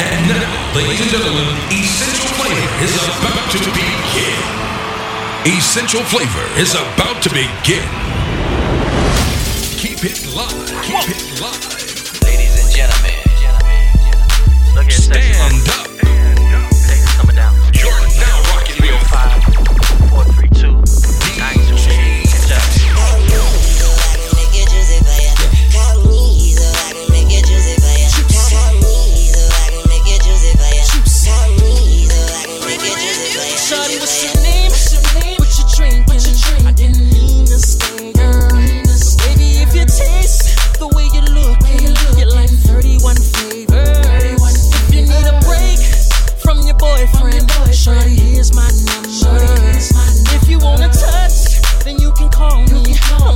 And now, ladies and gentlemen, Essential Flavor is about to begin. Essential Flavor is about to begin. Keep it live. Keep it live. Ladies and gentlemen, look here, sexy Stand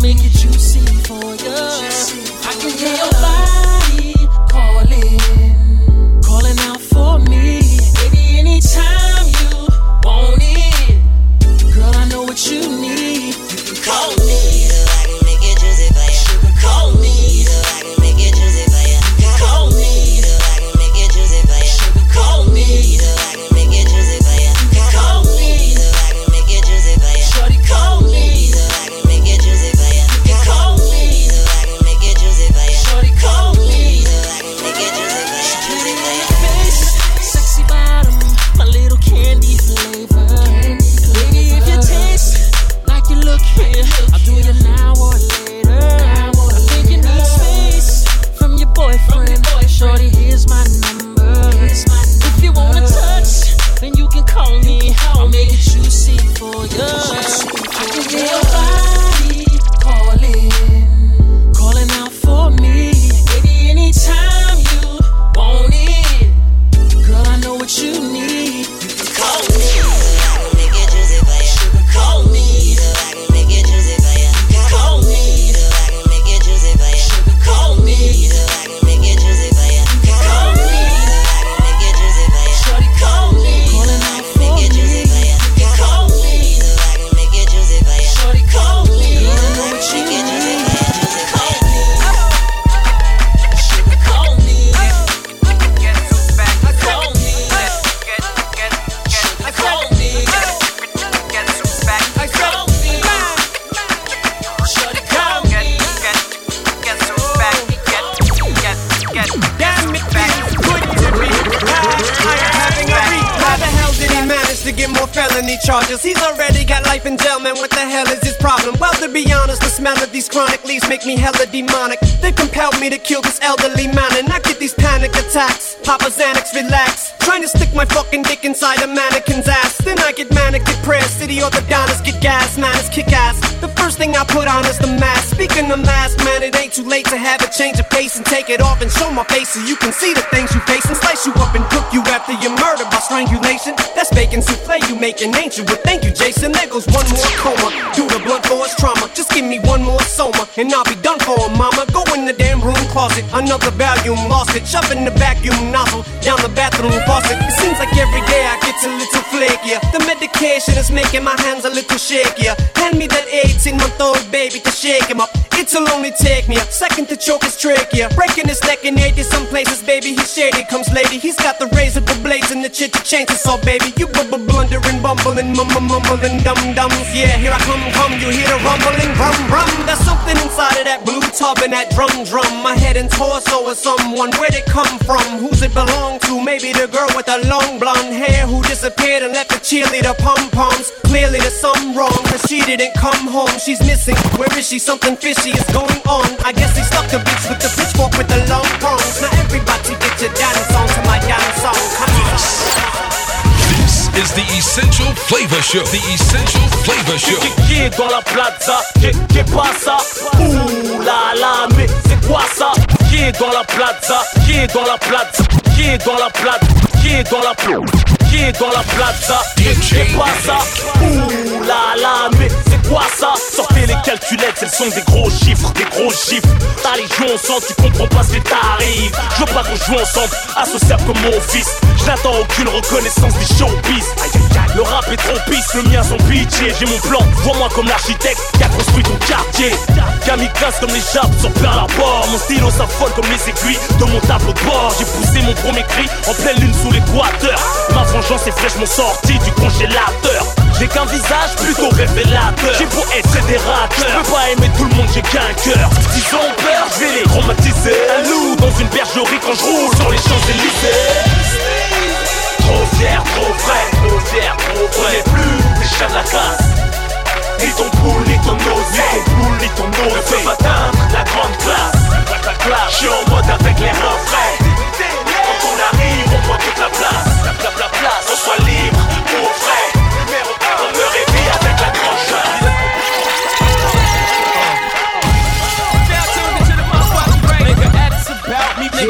make it juicy for you. After you murder by strangulation. That's bacon souffle you make an ancient. But thank you, Jason. There goes one more coma. Do the blunt for his trauma. Just give me one more soma and I'll be done for mama. Go in the damn room closet. Another volume lost it. Shove in the vacuum nozzle down the bathroom faucet. It seems like every day I get a little flakier. The medication is making my hands a little shakier. Hand me that 18 month old baby to shake him up. It'll only take me a second to choke his trachea. Breaking his neck in 80 some places, baby. He's shady. Comes lady. He's got the razor, the blades, and the chit to chainsaw, baby. You bubble blundering, bumbling, mum mumbling, dum dums. Yeah, here I come, come. You hear the rumbling, rum rum. There's something inside of that blue tub and that drum drum. My head and torso is someone. Where'd it come from? Who's it belong to? Maybe the girl with the long blonde hair who disappeared and left the cheerleader pom poms. Clearly there's something wrong, cause she didn't come home. She's missing. Where is she? Something fishy is going on. I guess he stuck the bitch with the pitchfork with the long prongs. Now everybody get your dance on to my dance song. Come on. This is the Essential Flavor Show. The Essential Flavor Show. Qui, qui est dans la plaza Qui, qui passe ça Ouh là là, mais c'est quoi ça Qui est dans la plaza Qui est dans la plaza Qui est dans la plate Qui est dans la plate qui est dans la plaza C'est pas ça Ouh là là mais c'est quoi ça Les calculettes, elles sont des gros chiffres, des gros chiffres. Ta légion ensemble, tu comprends pas ce qui t'arrive Je veux pas qu'on joue ensemble, associable comme mon fils. Je n'attends aucune reconnaissance des showbiz. Le rap est trop pisse, le mien son pitié. J'ai mon plan, vois-moi comme l'architecte qui a construit ton quartier. Kamikaze comme les jappes sur Pearl Harbor Mon stylo s'affole comme les aiguilles de mon tableau de bord. J'ai poussé mon premier cri en pleine lune sous l'équateur. Ma vengeance est fraîchement sortie du congélateur J'ai qu'un visage plutôt révélateur. J'ai beau être fédérateur. Je peux pas aimer tout le monde, j'ai qu'un cœur. S'ils ont peur, je vais les traumatiser. Un loup dans une bergerie quand je roule sur les Champs-Élysées. Trop fier, trop vrai, trop fier, trop vrai. Plus les chats de la ni ton poule, ni ton osé Ni ton poule, ni ton Ne atteindre la grande classe. Je suis en mode avec les refrains. Quand on arrive, on prend toute la place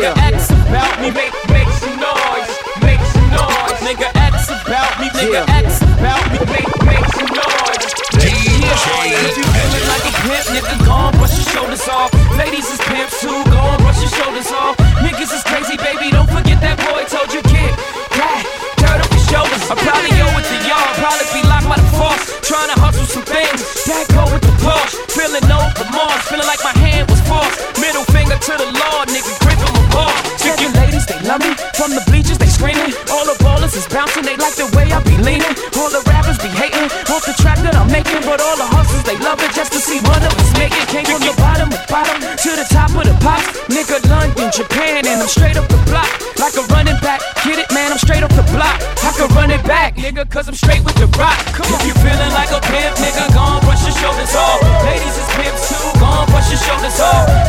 nigga, X about me, make, make some noise, make some noise. Nigga, X about me, nigga, X about me, make, make some noise. Yeah, if you feeling like a pimp, nigga, go on, brush your shoulders off. Ladies is pimps too, go on, brush your shoulders off. Niggas is crazy, baby, don't forget that boy told you, kid. Yeah, dirt off your shoulders. I probably owe it to y'all, probably be locked by the force. Trying to hustle some things, that go with the Porsche. Feeling no remorse, feeling like my hand was forced. Middle finger to the Lord, nigga, gripping my ball. Chicken ladies, they love me. From the bleachers, they screaming. All the ballers is bouncing, they like the way I be leaning. All the rappers be hating, off the track that I'm making. But all the hustlers, they love it just to see one of us make it. Came from the bottom of bottom to the top of the pops. Nigga, London, Japan, and I'm straight up the block. Like a running back, get it, man, I'm straight up the block. I can run it back, nigga, cause I'm straight with the rock. Come. If you feeling like a pimp, nigga, go on, brush your shoulders off. Ladies is pimps too, go on, brush your shoulders off.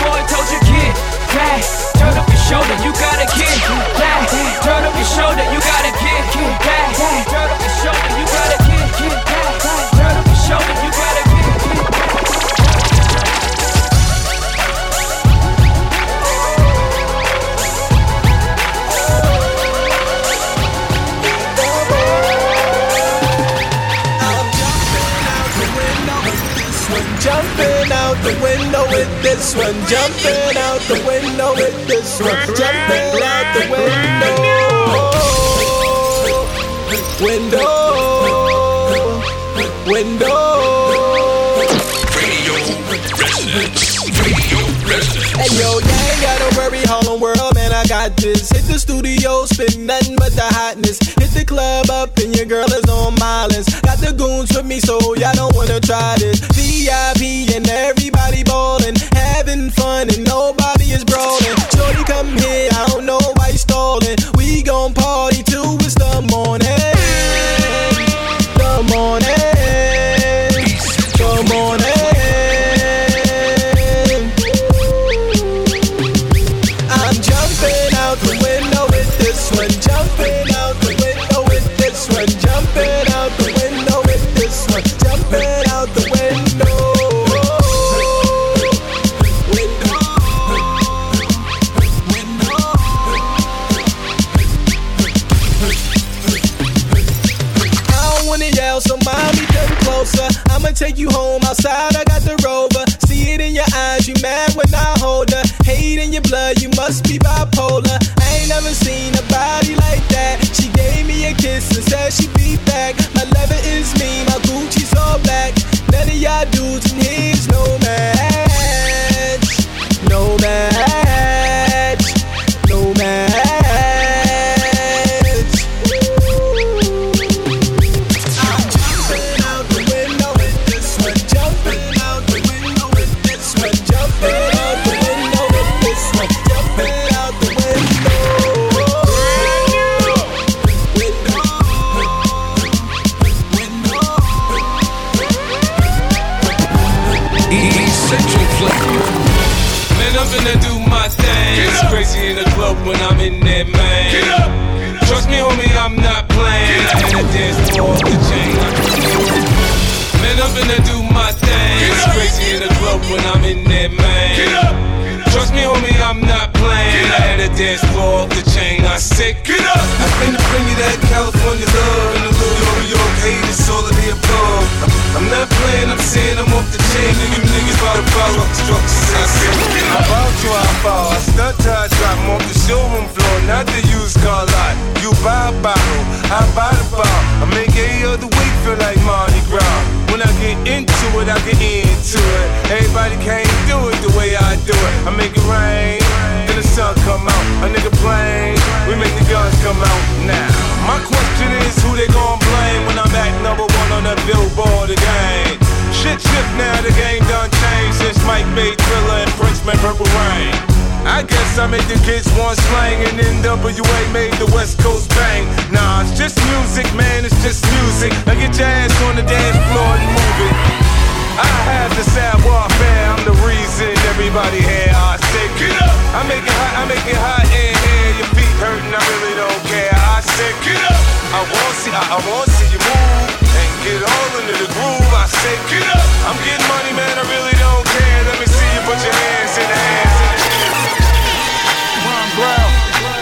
Boy told you, with this one. Jumping out the window with this one. Jumping out the window. Window. Window. Radio Resonance. Radio Resonance. Hey yo, you ain't gotta worry, Harlem World, man, I got this. Hit the studio, spit nothing but the hotness. Your girl is on my list. Got the goons with me, so y'all don't wanna try this. VIP and everybody ballin', having fun, and nobody is brawling. Shorty, come here, I don't know why you stallin'. Take you home outside. I got the rover. See it in your eyes, you mad when I hold her. Hate in your blood, you must be bipolar. I ain't never seen a body like that. She gave me a kiss and said she'd be back. My lover is me, my Gucci's all black. None of y'all dudes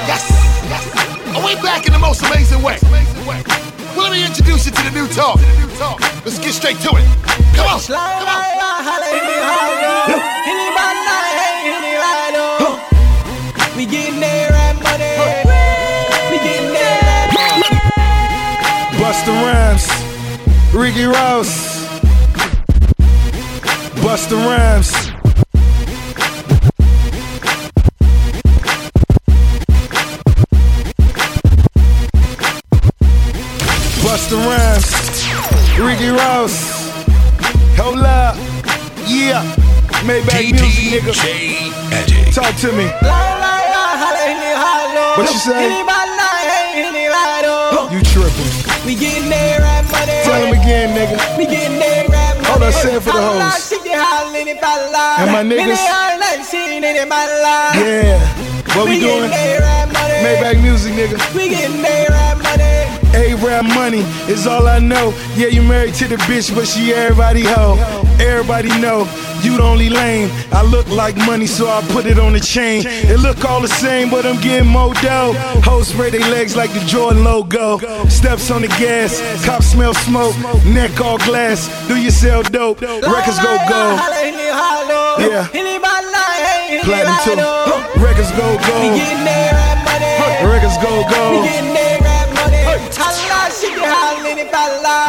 Yes, yes. We back in the most amazing way? Well, let me introduce you to the new talk. Let's get straight to it. Come on. Come on. We getting there at money. We getting there at Busta Rhymes, Ricky Ross, Busta Rhymes. Maybach music, nigga. DJ Talk to me. What you say? You tripping? We getting there at money. Tell him again, nigga. We getting there at money. Hold on, say it for the hoes. And my niggas? Yeah. What we doing? Maybach music, nigga. We getting there at money. A-rap money is all I know. Yeah, you married to the bitch, but she everybody hoe. Everybody know you the only lame. I look like money, so I put it on the chain. It look all the same, but I'm getting more dough. Hoes spray their legs like the Jordan logo. Steps on the gas, cops smell smoke. Neck all glass. Do you sell dope? Records go gold. Yeah. Platinum too. Records go gold. getting there at. Records go gold.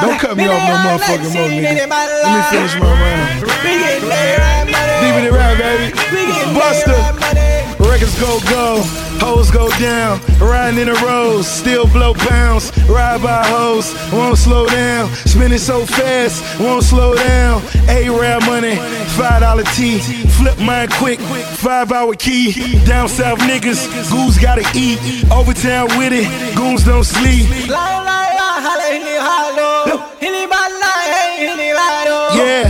Don't cut me off no motherfucking more, nigga. Let me finish my rhyme. We getting there at money. Deep in it rap, baby. Busta. Records go go, hoes go down, riding in the roads, still blow pounds, ride by hoes, won't slow down, spinning so fast, won't slow down. A-rap money, five dollar T, flip mine quick, five hour key. Down south niggas, goons gotta eat, overtown with it, goons don't sleep. Yeah,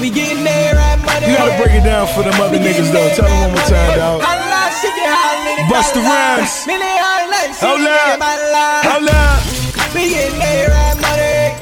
We getting there at money. you gotta break it down for them other niggas though. Tell them one more time, dog. It, Busta Rhymes. Hold up. Hold up. We getting there at money.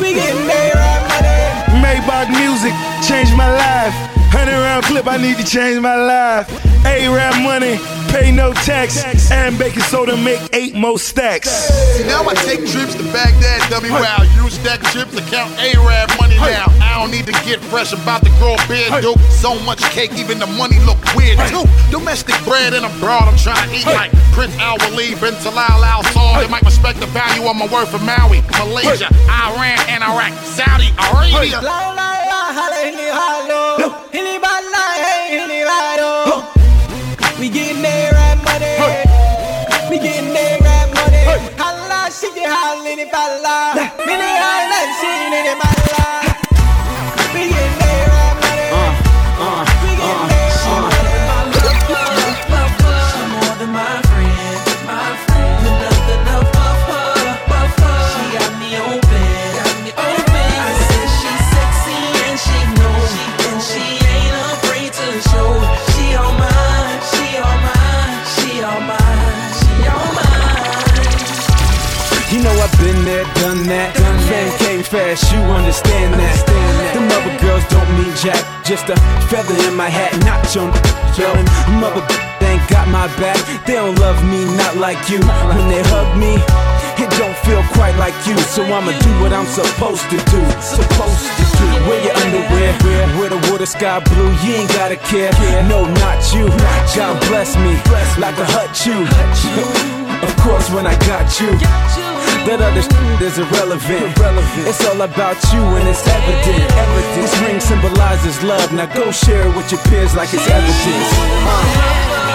We getting there at money. Maybach music changed my life. Hundred round clip, I need to change my life. A-rap money, pay no tax, and baking soda make eight more stacks. See, now I take trips to Baghdad, W. Wow. Use stack chips to count A-Rab money now. I don't need to get fresh about to grow a beard, dope. So much cake, even the money look weird too. Domestic bread and abroad, I'm trying to eat like Prince Al Waleed, Bin Talal Al Saud. They might respect the value of my word for Maui, Malaysia, Iran, and Iraq, Saudi Arabia. Holla hey. We getting there at money. We getting there at money. Allah, she can holler in it, Allah. In it, Allah, she in it, that. Fame came fast, you understand that. Them other girls don't mean jack, just a feather in my hat, not your Mother ain't got my back. They don't love me, not like you. When they hug me, it don't feel quite like you. So I'ma do what I'm supposed to do. Supposed to do. Wear your underwear, wear the water sky blue. You ain't gotta care. No, not you. God bless me, like a hut you. Of course, when I got you. That other shit is irrelevant. irrelevant. It's all about you and it's evident. This ring symbolizes love. Now go share it with your peers like it's evidence. Uh.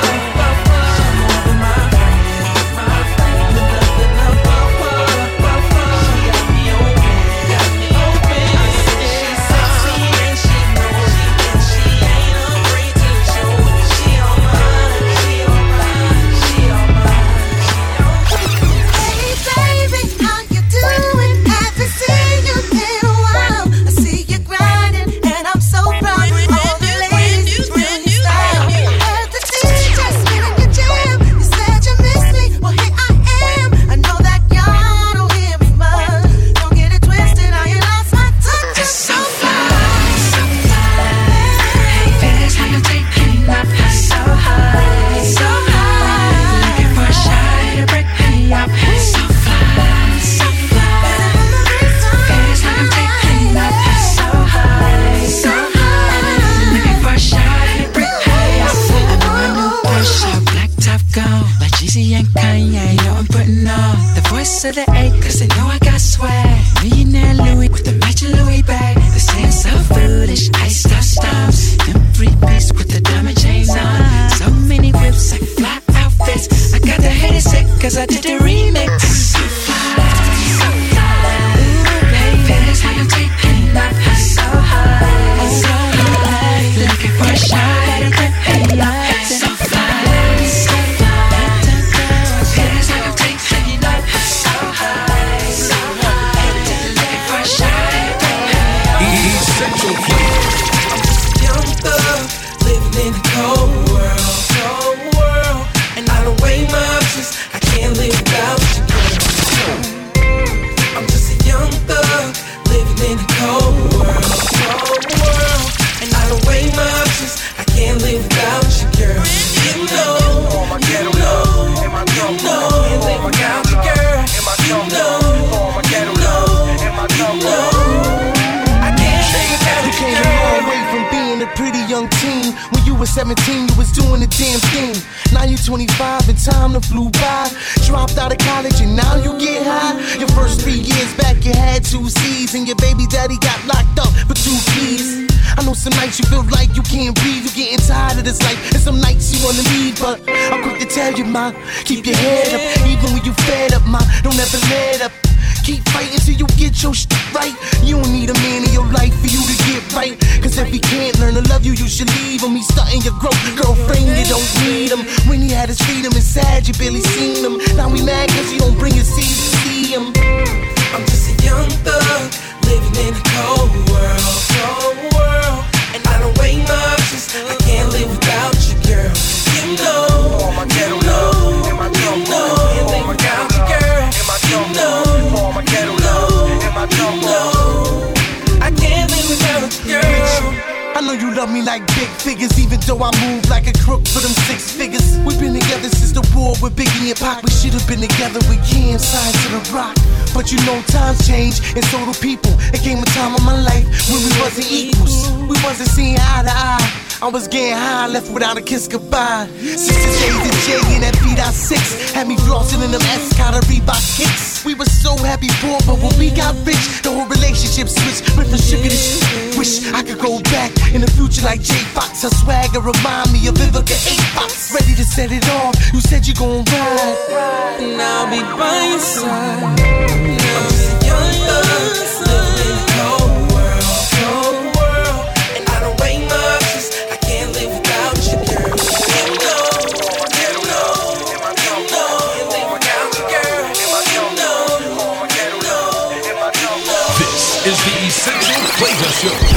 With Biggie and Pac. We should have been together Kim, signed to the rock. But you know times change, and so do people. It came a time in my life when we wasn't equals. We wasn't seeing eye to eye. I was getting high, left without a kiss goodbye. Sister J's and J in that beat out six had me flossing in them Escada Reebok kicks. We were so happy poor, but when we got rich, the whole relationship switched. Went from sugar to shit. Wish I could go back in the future like J Fox. Her swagger remind me of Vivica A. Fox. Ready to set it off. You said you gon' ride. And I'll be by your side. I'm just young Flavor Show.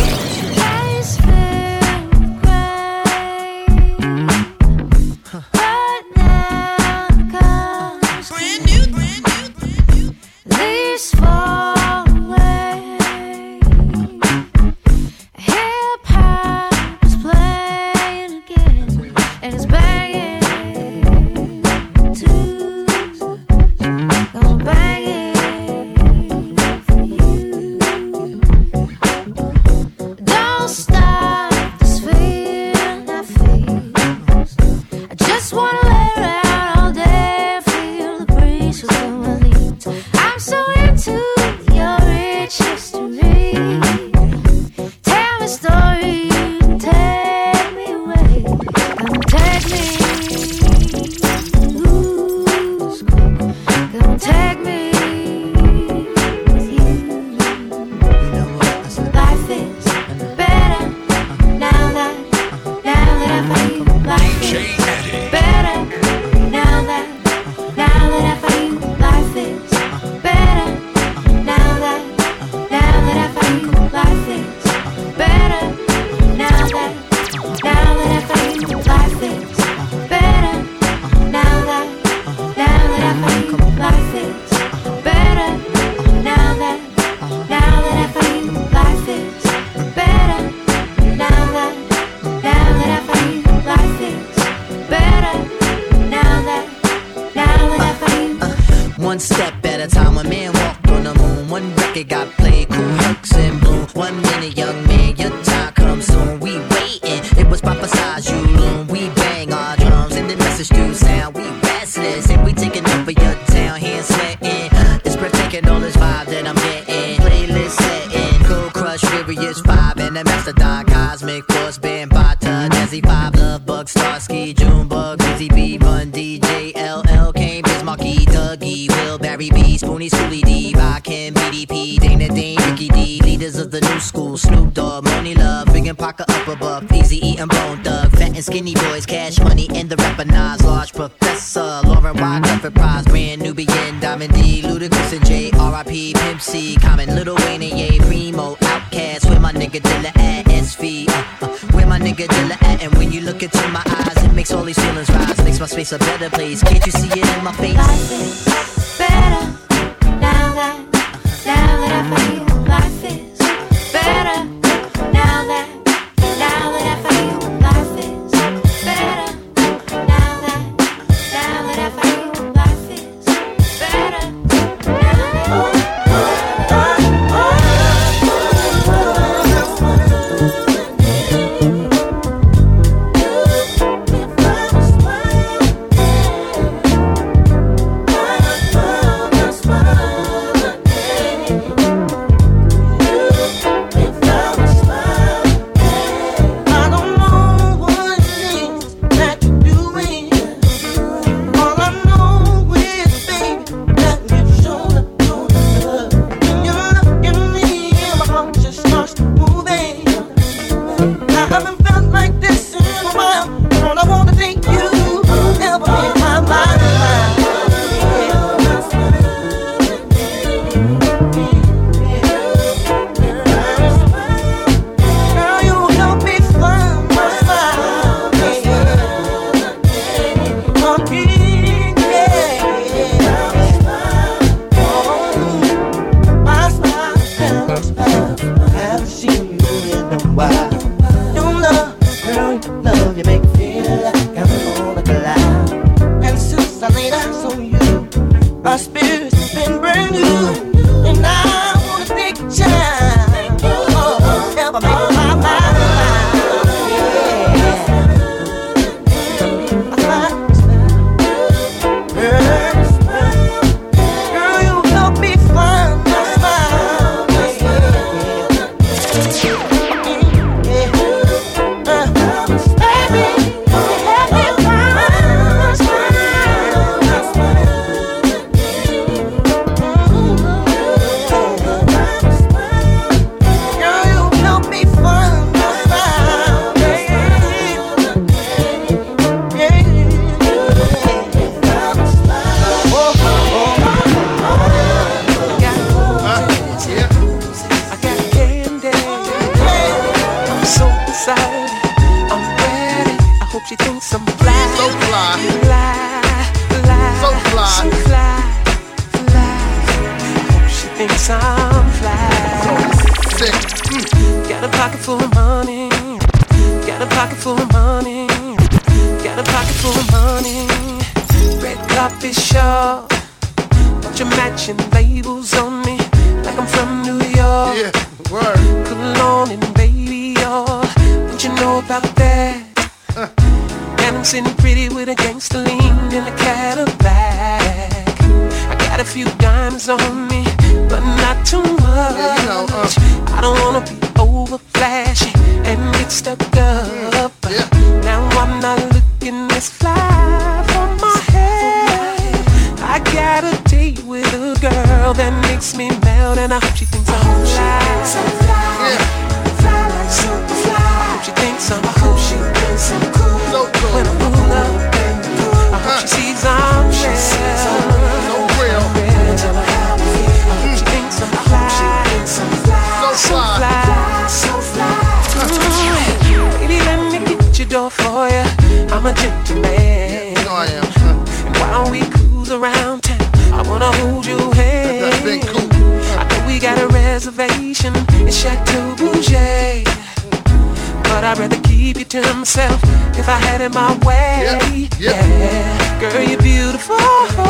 Beautiful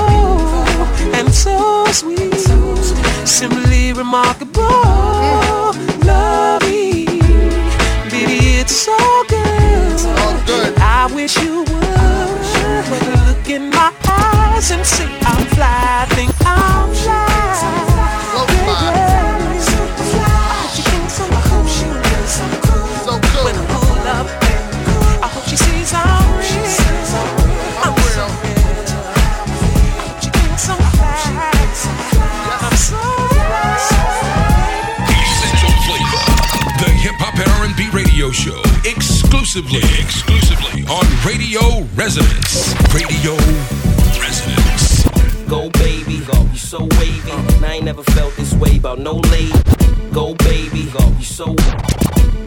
and so sweet, simply remarkable. Lovey, baby, it's so good. I wish you would look in my eyes and say I'm fly. Think exclusively, exclusively on Radio Resonance. Radio Resonance. Go baby, go. You so wavy. And I ain't never felt this way about no lady. Go baby, go. You so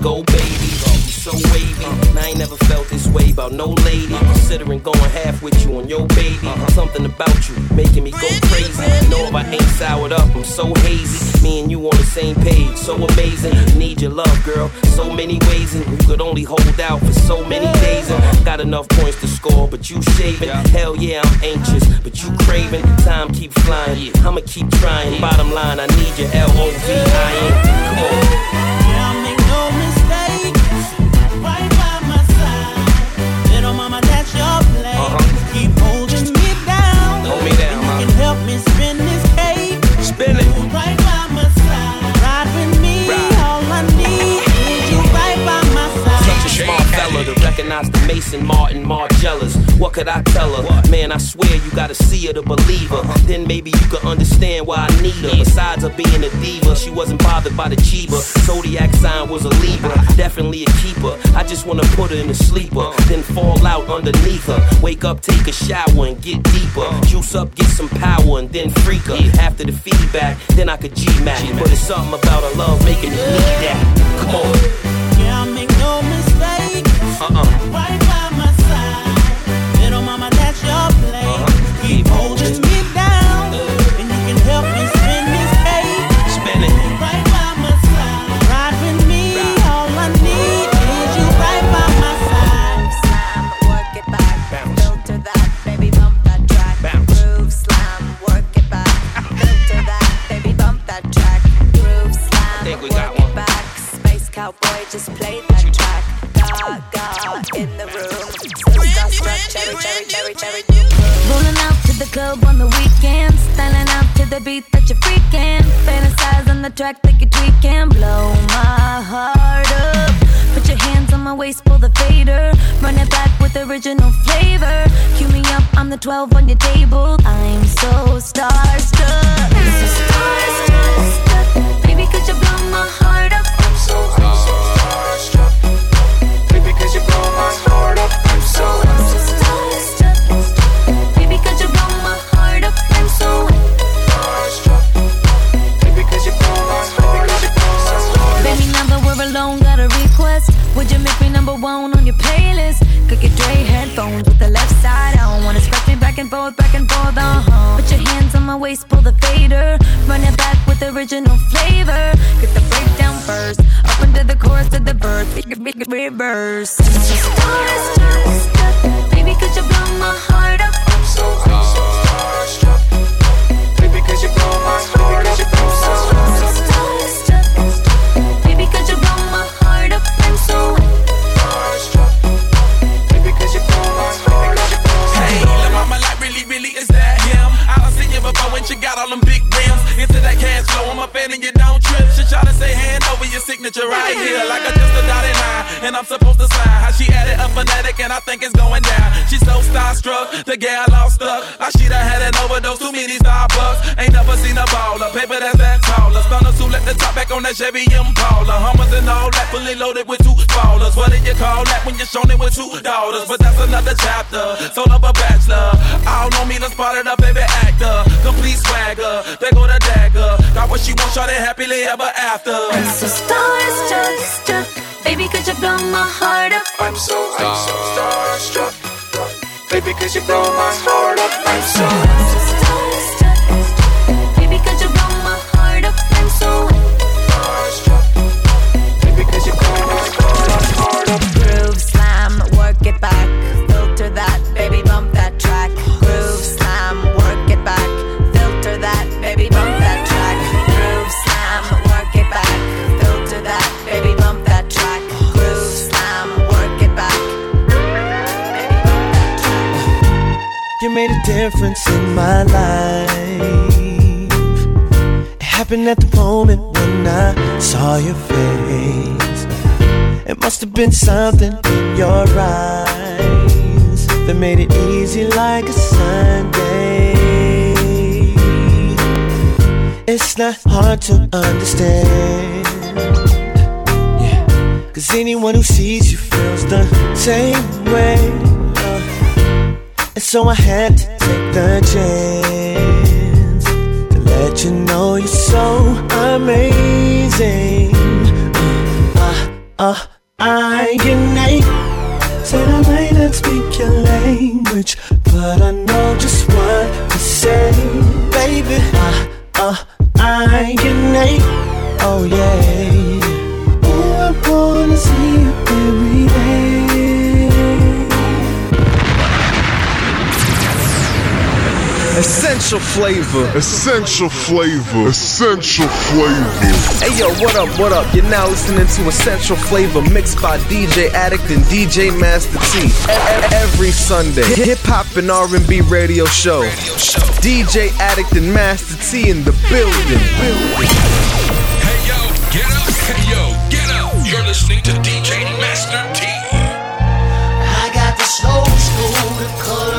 go baby, go. You so wavy. And I ain't never felt this way about no lady. Considering going half with you on your baby. Something about you making me go crazy. Know if I ain't soured up, I'm so hazy. Me and you on the same page, so amazing. Need your love, girl. So many ways, and you could only hold out for so many days. And got enough points to score, but you shaving. Hell yeah, I'm anxious, but you craving. Time keep flying. I'ma keep trying. Bottom line, I need your L O V I N. Come on. Maison Martin Margielas. What could I tell her? Man, I swear you gotta see her to believe her. Then maybe you could understand why I need her. Besides her being a diva, she wasn't bothered by the Chiba. Zodiac sign was a Libra, definitely a keeper. I just wanna put her in a sleeper, then fall out underneath her. Wake up, take a shower, and get deeper. Juice up, get some power, and then freak her. After the feedback, then I could G-Mac. But it's something about her love making me need that. Come on. Yeah, I make no mistake. Uh-uh. Right cherry, cherry, cherry, cherry. Club on the weekend, styling out to the beat that you're freaking. Fantasize on the track like you're tweaking, blow my heart up. Put your hands on my waist, pull the fader. Run it back with original flavor. Cue me up, I'm the 12 on your table. I'm so starstruck. So starstruck. And forth, back and forth, uh huh. Put your hands on my waist, pull the fader. Run it back with original flavor. Get the breakdown first. Up into the chorus to the verse. Make it, make it reverse. Starstruck. Baby, could you blow my heart top back on that Chevy Impala. Hummers and all that, fully loaded with two ballers. What do you call that when you're shown it with two daughters? But that's another chapter. Sold up a bachelor. All know me, done spotted a baby actor. Complete swagger, they go the dagger. Got what she wants, shawty happily ever after. I'm so starstruck. Baby, could you blow my heart up? I'm so, I'm so starstruck. Baby, cause you blow my heart up. I'm so, starstruck. Difference in my life. It happened at the moment when I saw your face. It must have been something in your eyes that made it easy like a Sunday. It's not hard to understand. Yeah. Cause anyone who sees you feels the same way. So I had to take the chance to let you know you're so amazing. Uh, uh, I name. Said I might not speak your language, but I know just what to say, baby. Uh, uh, I name. Oh yeah. Essential flavor. Essential flavor. Essential flavor. Hey yo, what up, what up? You're now listening to Essential Flavor mixed by DJ Addict and DJ Master T. Every Sunday, hip hop and R&B radio show. DJ Addict and Master T in the building. Hey yo, get up. Hey yo, get up. You're listening to DJ Master T. I got this old school,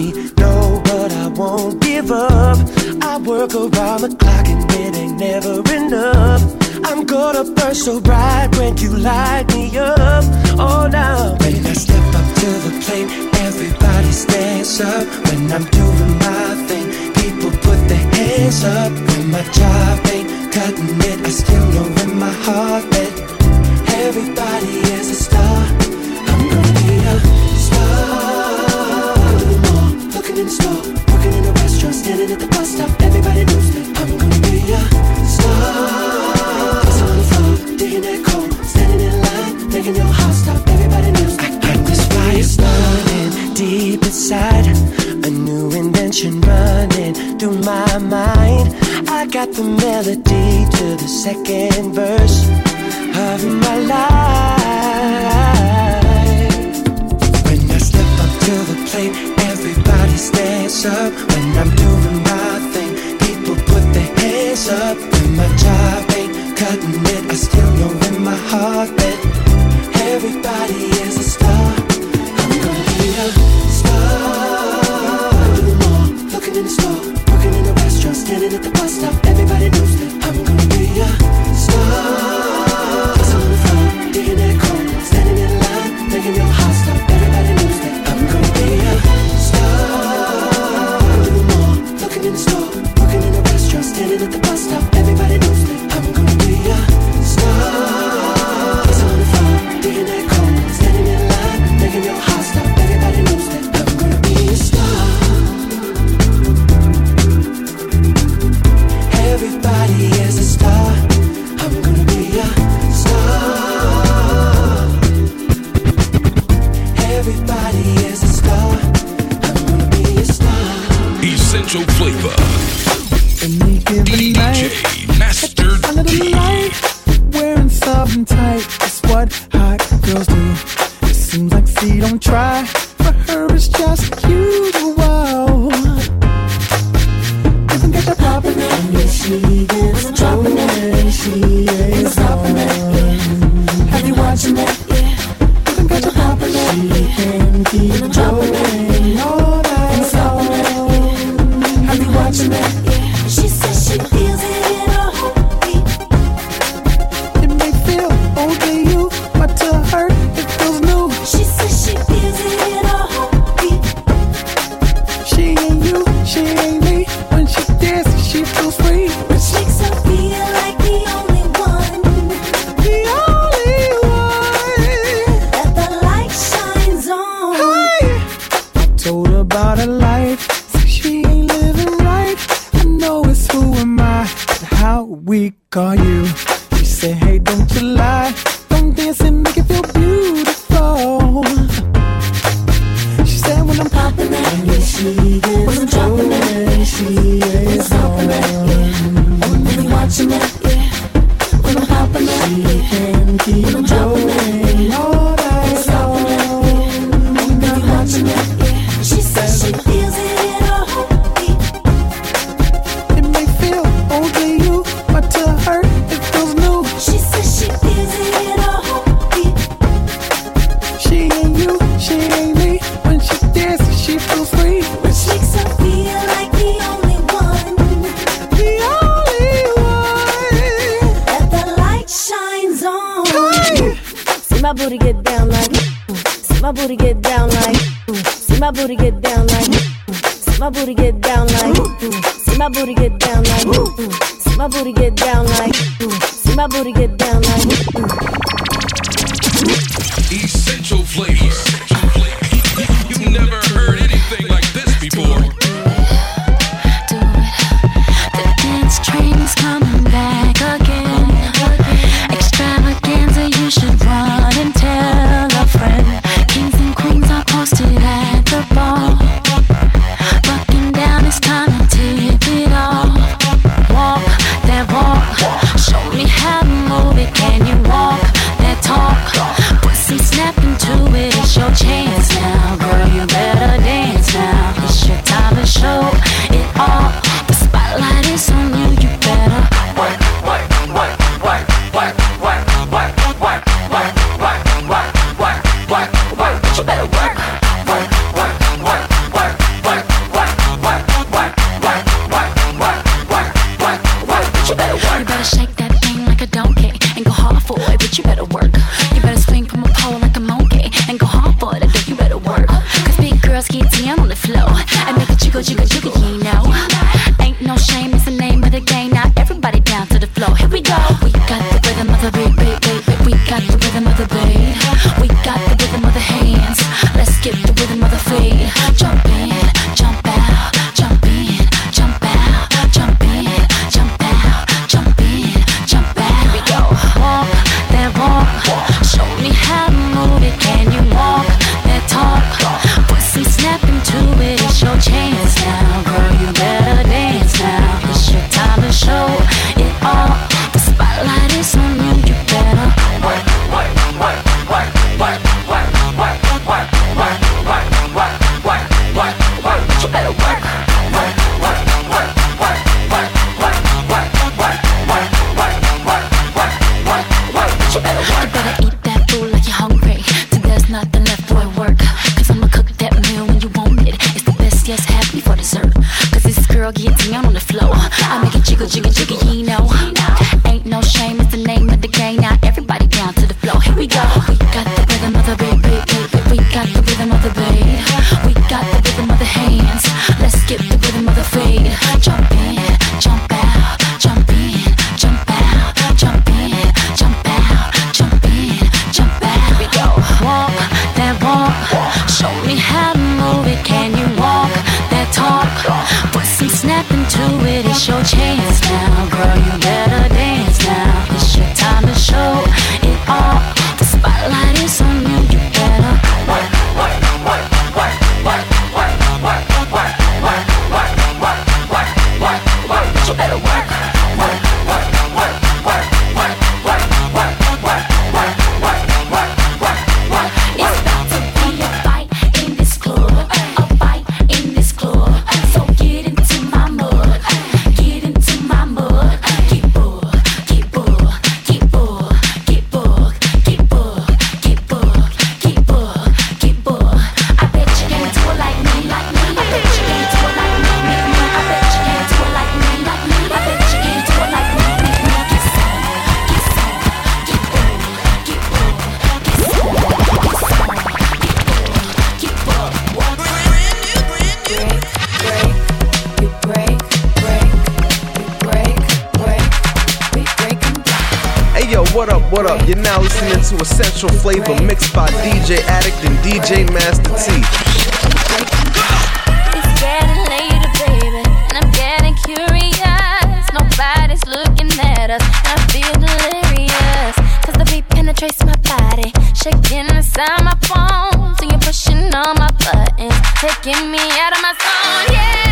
me no, but I won't give up. I work around the clock and it ain't never enough. I'm gonna burn so bright when you light me up. Oh, now when I step up to the plate, everybody stands up. When I'm doing my thing, people put their hands up. When my job ain't cutting it, I still know in my heart that everybody is a in the store, working in a restaurant, standing at the bus stop. Everybody knows me. I'm gonna be a star. On the floor, digging that coal, standing in line, making your heart stop. Everybody knows I got this fire starting deep inside. A new invention running through my mind. I got the melody to the second verse of my life. When I step up to the plate stands up when I'm doing my thing. People put their hands up when my job ain't cutting it. I still know in my heart that everybody is a star. Mojo flavor. booty get down like. See my booty get down like. See my booty get down like. See my booty get down like. See my booty get down like. See my booty get down like. Essential flavor. What up? You're now listening to Essential Flavor mixed by DJ Addict and DJ Master T. My body, shaking inside my bones. And you're pushing all my buttons, taking me out of my zone, yeah.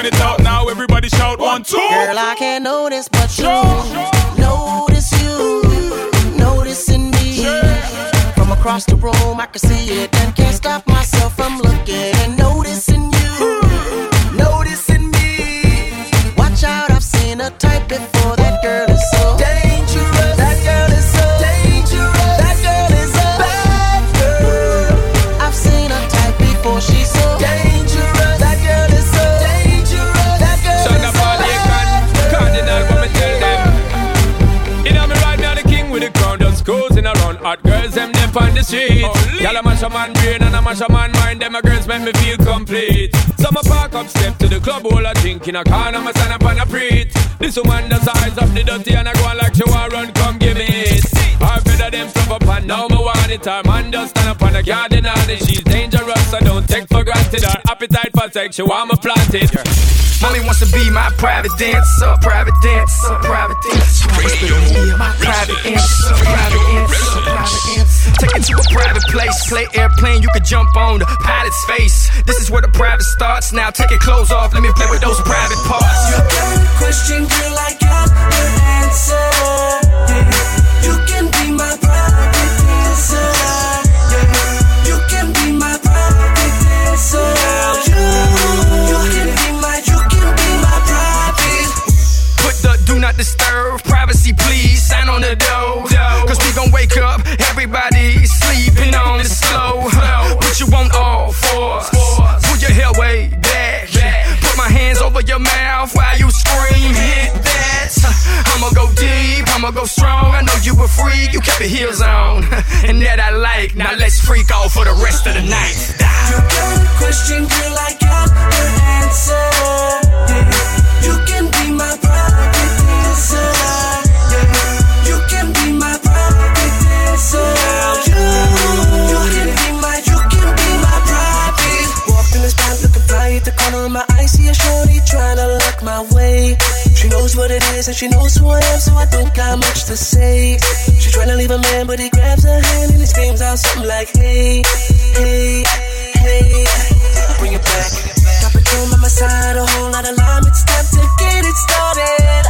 Turn it out. Now everybody shout one, two. Girl, I can't notice, but you notice you, noticing me. From across the room, I can see it and can't stop dip on the street. Y'all a mash a man brain and a mash a man mind. Them a girls make me feel complete. Some a park up, step to the club, all a drink in a corner, me stand up and a preach. This woman does eyes up the dirty and I go on like she want run, come give me it. Better them stuff up and now me want it. Her man just stand up on the garden and she's dangerous, so don't take for granted. Her appetite for sex, she want me planted. Mommy wants to be my private dancer, private dancer, private dancer. Wants to be my private dancer, private dancer, private dancer. Take it to a private place, play airplane, you could jump on the pilot's face. This is where the private starts. Now take your clothes off, let me play with those private parts. question, girl, I got the answer. Yeah. You can while you scream, hit that. I'ma go deep, I'ma go strong. I know you a freak, you kept your heels on. And that I like, now let's freak out for the rest of the night. You got a question, girl, I got the answer. Yeah. You can be my private dancer. Yeah. You can be my private dancer. You, you can be my, you can be my private. Walked in the spot looking fly at the corner of my eye. See a shorty trying to what it is and she knows who I am, so I don't got much to say. She trying to leave a man, but he grabs her hand and he screams out something like, Hey, hey, hey, bring it back. Got Patron by my side, a whole lot of lime. It's time to get it started.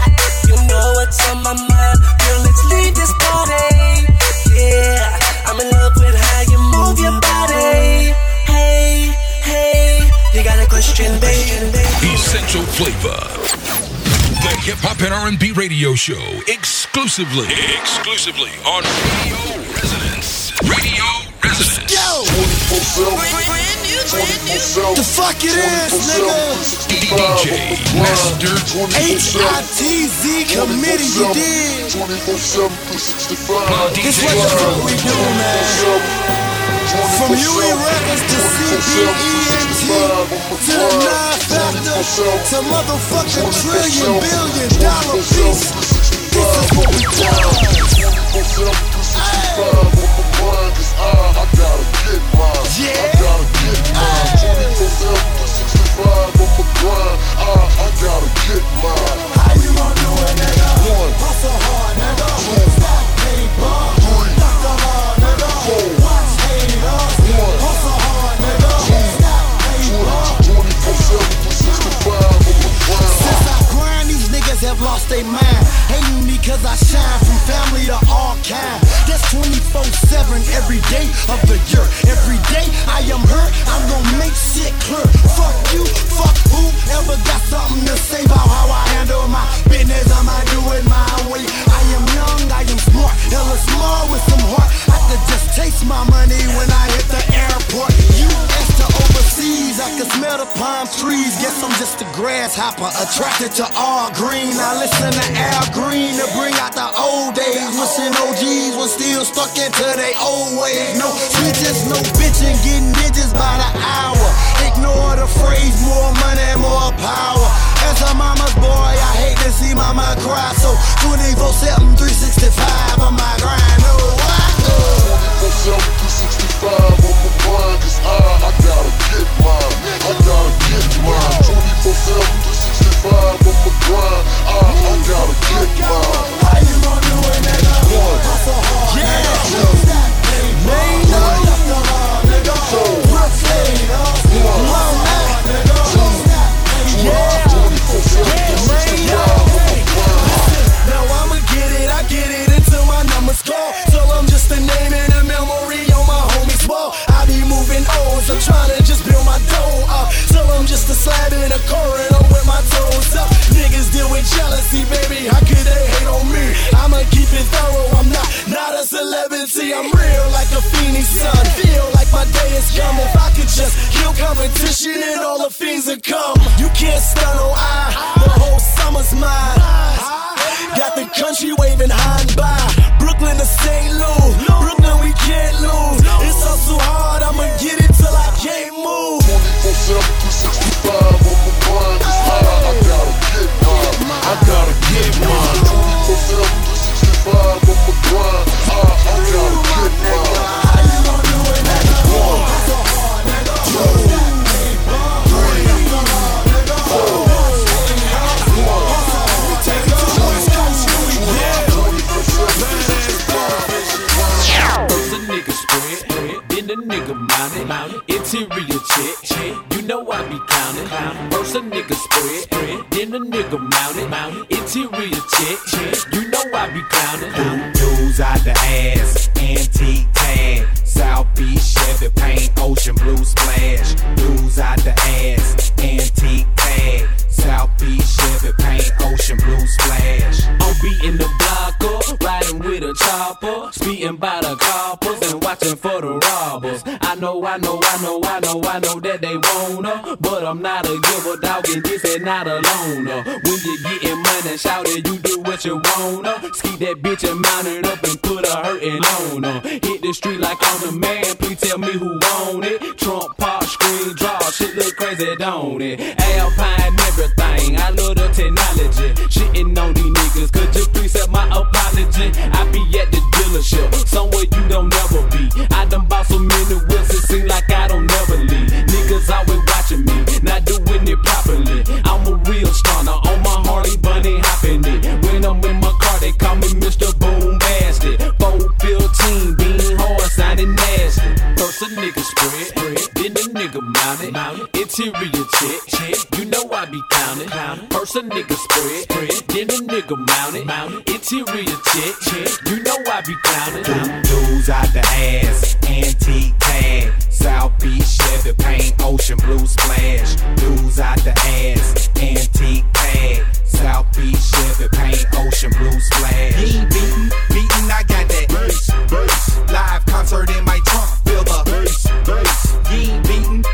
You know what's on my mind, girl. Let's leave this party. Yeah, I'm in love with how you move your body. Hey, hey, you got a question, baby? Essential flavor. The hip hop and R&B radio show exclusively, exclusively on Radio Resonance. Radio Resonance. Yo. The fuck it is, nigga. DJ Master H-I-T-Z committee, you dig? This what the fuck we do, man. From UE Records to CBENT to the Nine Factor to motherfucking trillion billion dollar piece. This is what we do. How you gonna do it, nigga? Hustle hard, lost their mind. Cause I shine from family to all kind. That's 24-7 every day of the year. Every day I am hurt, I'm gonna make shit clear. Fuck you, fuck whoever got something to say about how I handle my business. I'ma do it my way. I am young, I am smart. hella small with some heart. I could just taste my money when I hit the airport. US to overseas, I can smell the palm trees. Guess I'm just a grasshopper, attracted to all green. I listen to Al Green bring out the old days. Wishing OGs was still stuck into their old ways. No switches, no bitching, getting digits by the hour. Ignore the phrase, more money, more power. As a mama's boy, I hate to see mama cry. So 24 7, 365 on my grind. Oh, go. 24 365 on my grind, cause I, I gotta get mine. I gotta get mine. 24 7 365 on my grind, I, I gotta get mine. How you it, nigga? Up, baby. How could they hate on me? I'ma keep it thorough. I'm not, not a celebrity. I'm real like a phoenix sun. Feel like my day is come. If I could just kill competition and all the fiends would come. You can't stun on I. The whole summer's mine. You wanna. Ski that bitch and mount it up and put a hurtin' on her. Hit the street like I'm the man, please tell me who want it. Trump pop, screen draw, shit look crazy, don't it? Alpine, be counting. First a nigga spread, then the nigga mounted. Interior check, you know I be counting. News out the ass, antique tag, South Beach Chevy paint, ocean blue splash. News out the ass, antique tag, South Beach Chevy paint, ocean blue splash. He ain't beatin', beatin', I got that bass, bass. Live concert in my trunk, feel the bass, bass. He ain't beatin',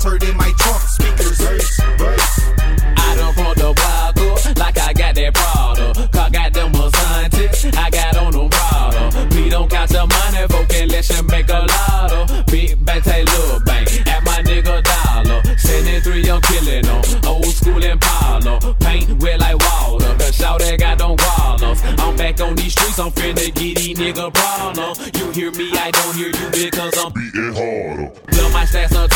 concert in my trunk, speakers, bass, bass. I done front the block up like I got that Prada. Car got them a scientist, I got on them Prada. Please don't count your money, folk can let you make a lot of. Big bang, take little bang, at my nigga dollar. Sending three, I'm killing them. Old school Impala, paint wet like water. Cause shout that got them wallers. I'm back on these streets, I'm finna get these nigga problem. You hear me, I don't hear you because I'm beating harder. Love my stats are taller.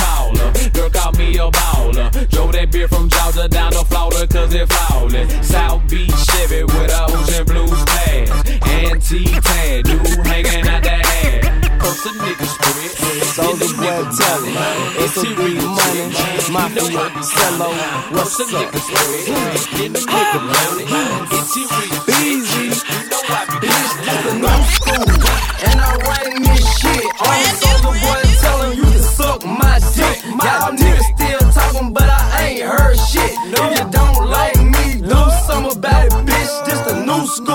Girl a baller. Drove that beer from Georgia down to Florida cause it flawless. South Beach Chevy with a ocean blue splash. Antique tan, dude hanging out the ass. First a nigga spread. Soulja Boy tell it. It's a big money. Mafia, cello, what's First a nigga up? spread. Then the nigga mounted. Interior Easy. It's the new school, and I writing this shit. All the soldier boys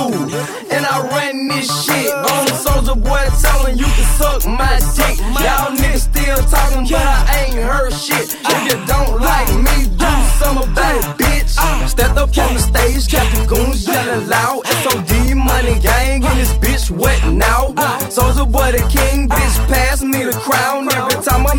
and I ran this shit. On the Soulja Boy telling you can suck my dick. Y'all niggas still talking, but I ain't heard shit. If you don't like me, do something about it, bitch. Stepped up on the stage, the goons yelling loud. SOD money gang, and this bitch wet now. Soulja Boy the king, bitch, pass me the crown.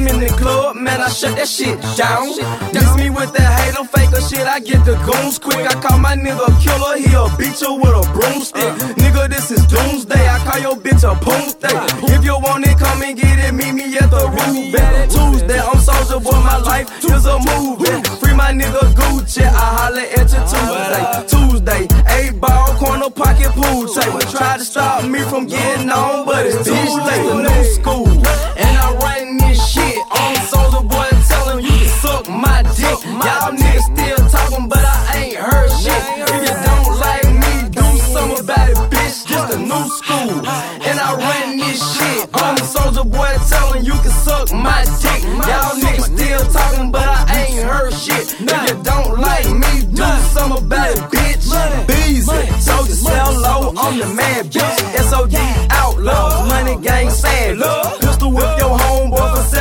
I'm in the club, man, I shut that shit down. Diss me with that hater faker shit, I get the goons quick. I call my nigga a killer, he'll beat you with a broomstick. Nigga, this is doomsday. I call your bitch a poomsday. If you want it, come and get it. Meet me at the roof. Tuesday, I'm Soulja Boy, my life is a movie. Free my nigga Gucci, I holla at you Tuesday. Tuesday, eight ball corner pocket pool table. Try to stop me from getting on, but it's too late. The new school, and I'm writing this shit on Soulja Boy, telling you to suck my dick. Y'all niggas still talking, but I ain't heard shit. If you don't like me, do something about it, bitch. Just a new school, and I ran this shit on the Soulja Boy, telling you can suck my dick. Y'all niggas still talking, but I ain't heard shit. If you don't like me, do something about it, bitch. Beezy, soldier sell low, I'm the man, bitch. SOD money gang whip your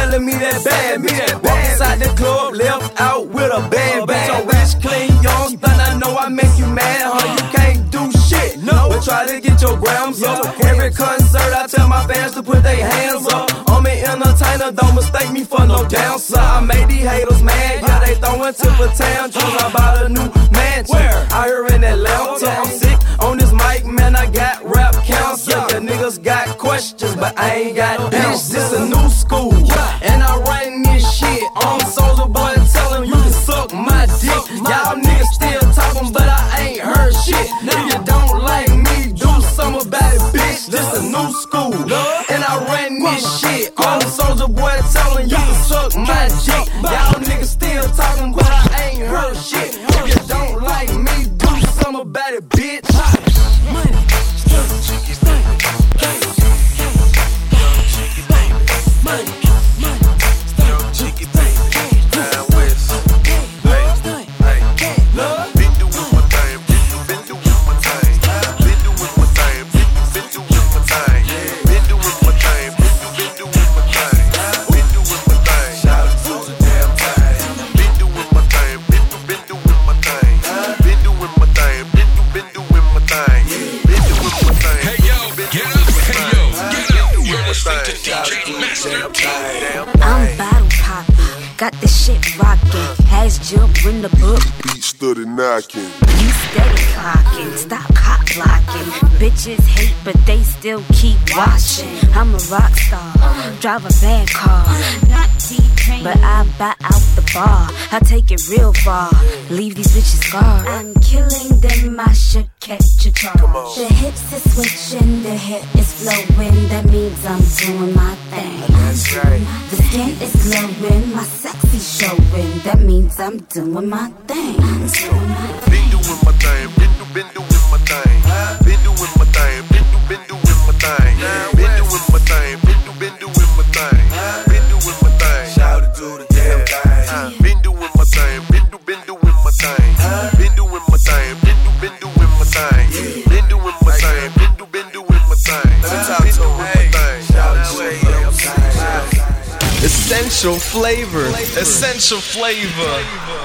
for selling me that bad bitch. Walk inside the club, left out with a bad bitch. So rich, clean, young, stun. I know I make you mad, huh? You can't do shit. No, but try to get your grams up. Every concert, I tell my fans to put their hands up. I'm an entertainer, don't mistake me for no dancer. I made these haters mad, yeah, they throwing tip of tantrums. I bought a new mansion. I hear in Atlanta, I'm sick on this mic, man. I got cancer. Yeah, niggas got questions, but I ain't got no answers. This is a new school, and I'm writing this shit on Soulja Boy, telling you to suck my dick. Y'all niggas still talking, but I ain't heard shit. If you don't like me, do something about it, bitch. This a new school, and I ran this shit on Soulja Boy, telling you to suck my dick. Y'all Essential flavor. Flavor.